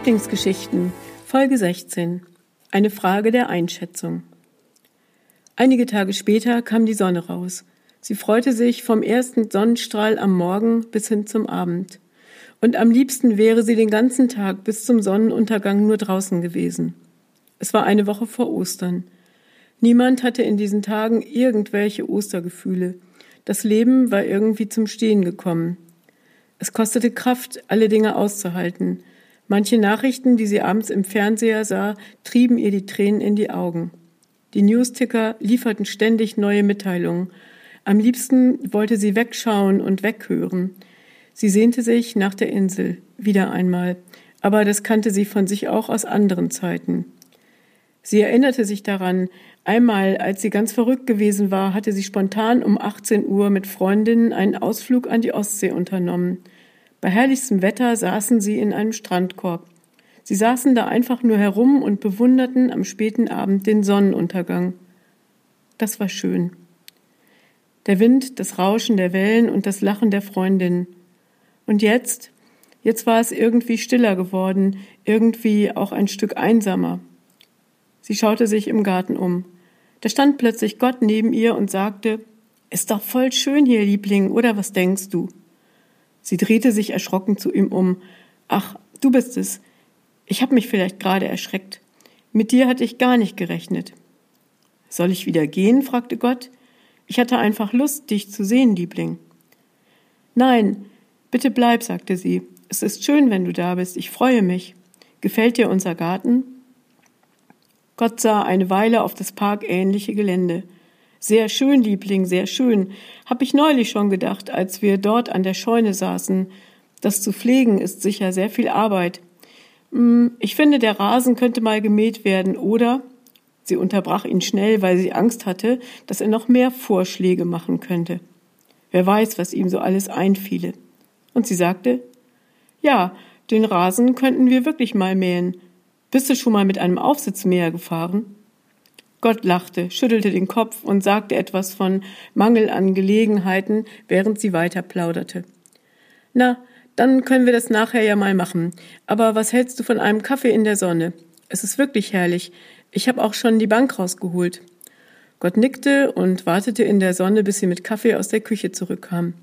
Lieblingsgeschichten, Folge 16. Eine Frage der Einschätzung. Einige Tage später kam die Sonne raus. Sie freute sich vom ersten Sonnenstrahl am Morgen bis hin zum Abend. Und am liebsten wäre sie den ganzen Tag bis zum Sonnenuntergang nur draußen gewesen. Es war eine Woche vor Ostern. Niemand hatte in diesen Tagen irgendwelche Ostergefühle. Das Leben war irgendwie zum Stehen gekommen. Es kostete Kraft, alle Dinge auszuhalten. Manche Nachrichten, die sie abends im Fernseher sah, trieben ihr die Tränen in die Augen. Die Newsticker lieferten ständig neue Mitteilungen. Am liebsten wollte sie wegschauen und weghören. Sie sehnte sich nach der Insel, wieder einmal, aber das kannte sie von sich auch aus anderen Zeiten. Sie erinnerte sich daran, einmal, als sie ganz verrückt gewesen war, hatte sie spontan um 18 Uhr mit Freundinnen einen Ausflug an die Ostsee unternommen. Bei herrlichstem Wetter saßen sie in einem Strandkorb. Sie saßen da einfach nur herum und bewunderten am späten Abend den Sonnenuntergang. Das war schön. Der Wind, das Rauschen der Wellen und das Lachen der Freundin. Und jetzt, jetzt war es irgendwie stiller geworden, irgendwie auch ein Stück einsamer. Sie schaute sich im Garten um. Da stand plötzlich Gott neben ihr und sagte, Ist doch voll schön hier, Liebling, oder was denkst du? Sie drehte sich erschrocken zu ihm um. Ach, du bist es. Ich habe mich vielleicht gerade erschreckt. Mit dir hatte ich gar nicht gerechnet. Soll ich wieder gehen? fragte Gott. Ich hatte einfach Lust, dich zu sehen, Liebling. Nein, bitte bleib, sagte sie. Es ist schön, wenn du da bist. Ich freue mich. Gefällt dir unser Garten? Gott sah eine Weile auf das parkähnliche Gelände. Sehr schön, Liebling, sehr schön. Hab ich neulich schon gedacht, als wir dort an der Scheune saßen. Das zu pflegen ist sicher sehr viel Arbeit. Hm, ich finde, der Rasen könnte mal gemäht werden, oder? Sie unterbrach ihn schnell, weil sie Angst hatte, dass er noch mehr Vorschläge machen könnte. Wer weiß, was ihm so alles einfiele. Und sie sagte, ja, den Rasen könnten wir wirklich mal mähen. Bist du schon mal mit einem Aufsitzmäher gefahren? Gott lachte, schüttelte den Kopf und sagte etwas von Mangel an Gelegenheiten, während sie weiter plauderte. Na, dann können wir das nachher ja mal machen. Aber was hältst du von einem Kaffee in der Sonne? Es ist wirklich herrlich. Ich habe auch schon die Bank rausgeholt. Gott nickte und wartete in der Sonne, bis sie mit Kaffee aus der Küche zurückkam.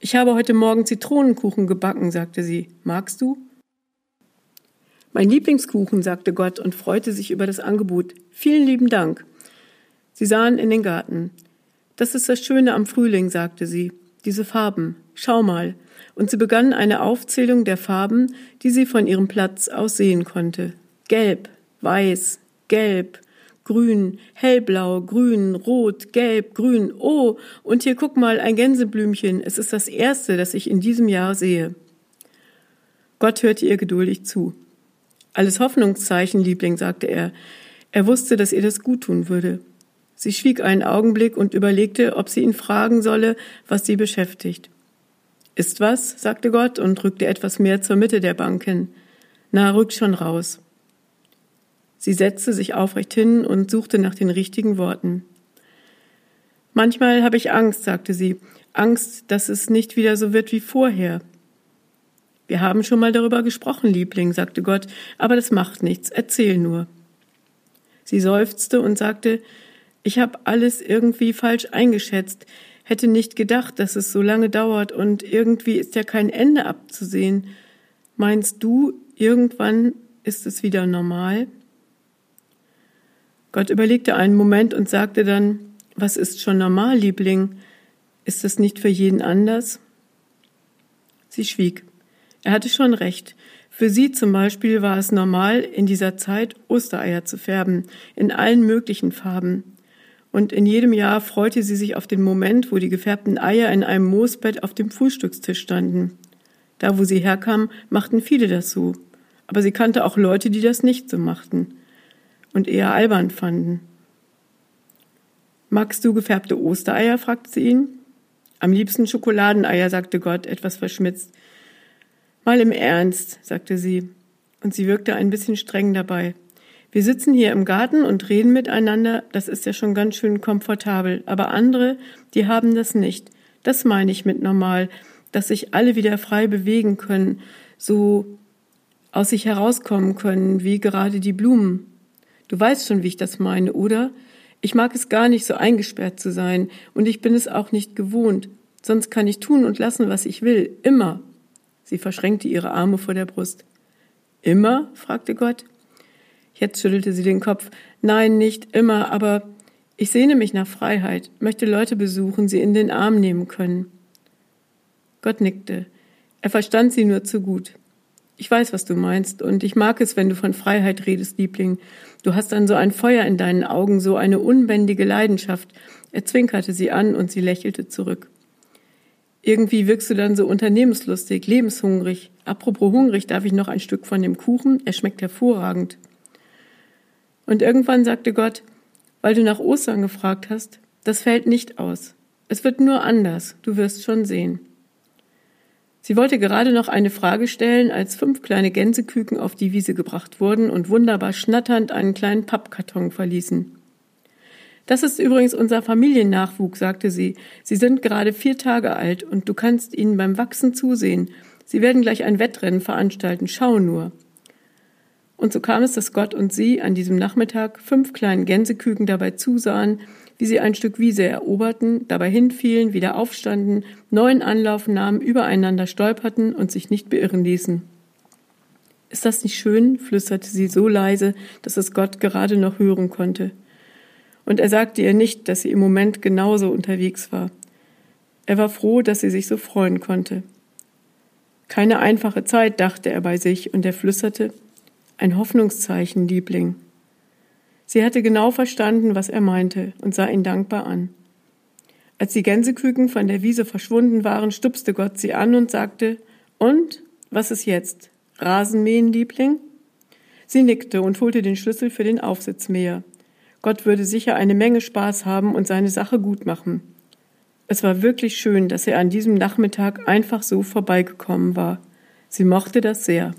Ich habe heute Morgen Zitronenkuchen gebacken, sagte sie. Magst du? Mein Lieblingskuchen, sagte Gott und freute sich über das Angebot. Vielen lieben Dank. Sie sahen in den Garten. Das ist das Schöne am Frühling, sagte sie. Diese Farben. Schau mal. Und sie begann eine Aufzählung der Farben, die sie von ihrem Platz aus sehen konnte. Gelb, weiß, gelb, grün, hellblau, grün, rot, gelb, grün. Oh, und hier guck mal, ein Gänseblümchen. Es ist das erste, das ich in diesem Jahr sehe. Gott hörte ihr geduldig zu. Alles Hoffnungszeichen, Liebling, sagte er. Er wusste, dass ihr das gut tun würde. Sie schwieg einen Augenblick und überlegte, ob sie ihn fragen solle, was sie beschäftigt. Ist was? sagte Gott und rückte etwas mehr zur Mitte der Bank hin. Na, rück schon raus. Sie setzte sich aufrecht hin und suchte nach den richtigen Worten. Manchmal habe ich Angst, sagte sie, Angst, dass es nicht wieder so wird wie vorher. Wir haben schon mal darüber gesprochen, Liebling, sagte Gott, aber das macht nichts, erzähl nur. Sie seufzte und sagte, ich habe alles irgendwie falsch eingeschätzt, hätte nicht gedacht, dass es so lange dauert und irgendwie ist ja kein Ende abzusehen. Meinst du, irgendwann ist es wieder normal? Gott überlegte einen Moment und sagte dann, was ist schon normal, Liebling? Ist das nicht für jeden anders? Sie schwieg. Er hatte schon recht. Für sie zum Beispiel war es normal, in dieser Zeit Ostereier zu färben, in allen möglichen Farben. Und in jedem Jahr freute sie sich auf den Moment, wo die gefärbten Eier in einem Moosbett auf dem Frühstückstisch standen. Da, wo sie herkam, machten viele das so. Aber sie kannte auch Leute, die das nicht so machten und eher albern fanden. Magst du gefärbte Ostereier? fragte sie ihn. Am liebsten Schokoladeneier, sagte Gott, etwas verschmitzt. Mal im Ernst, sagte sie, und sie wirkte ein bisschen streng dabei. Wir sitzen hier im Garten und reden miteinander, das ist ja schon ganz schön komfortabel, aber andere, die haben das nicht. Das meine ich mit normal, dass sich alle wieder frei bewegen können, so aus sich herauskommen können, wie gerade die Blumen. Du weißt schon, wie ich das meine, oder? Ich mag es gar nicht, so eingesperrt zu sein, und ich bin es auch nicht gewohnt. Sonst kann ich tun und lassen, was ich will, immer. Sie verschränkte ihre Arme vor der Brust. Immer? fragte Gott. Jetzt schüttelte sie den Kopf. Nein, nicht immer, aber ich sehne mich nach Freiheit, möchte Leute besuchen, sie in den Arm nehmen können. Gott nickte. Er verstand sie nur zu gut. Ich weiß, was du meinst, und ich mag es, wenn du von Freiheit redest, Liebling. Du hast dann so ein Feuer in deinen Augen, so eine unbändige Leidenschaft. Er zwinkerte sie an und sie lächelte zurück. Irgendwie wirkst du dann so unternehmenslustig, lebenshungrig. Apropos hungrig, darf ich noch ein Stück von dem Kuchen? Er schmeckt hervorragend. Und irgendwann sagte Gott, weil du nach Ostern gefragt hast, das fällt nicht aus. Es wird nur anders, du wirst schon sehen. Sie wollte gerade noch eine Frage stellen, als fünf kleine Gänseküken auf die Wiese gebracht wurden und wunderbar schnatternd einen kleinen Pappkarton verließen. Das ist übrigens unser Familiennachwuchs, sagte sie. Sie sind gerade vier Tage alt und du kannst ihnen beim Wachsen zusehen. Sie werden gleich ein Wettrennen veranstalten. Schau nur. Und so kam es, dass Gott und sie an diesem Nachmittag fünf kleinen Gänseküken dabei zusahen, wie sie ein Stück Wiese eroberten, dabei hinfielen, wieder aufstanden, neuen Anlauf nahmen, übereinander stolperten und sich nicht beirren ließen. Ist das nicht schön? flüsterte sie so leise, dass es Gott gerade noch hören konnte und er sagte ihr nicht, dass sie im Moment genauso unterwegs war. Er war froh, dass sie sich so freuen konnte. Keine einfache Zeit, dachte er bei sich, und er flüsterte, ein Hoffnungszeichen, Liebling. Sie hatte genau verstanden, was er meinte, und sah ihn dankbar an. Als die Gänseküken von der Wiese verschwunden waren, stupste Gott sie an und sagte, und, was ist jetzt? Rasenmähen, Liebling? Sie nickte und holte den Schlüssel für den Aufsitzmäher. Gott würde sicher eine Menge Spaß haben und seine Sache gut machen. Es war wirklich schön, dass er an diesem Nachmittag einfach so vorbeigekommen war. Sie mochte das sehr.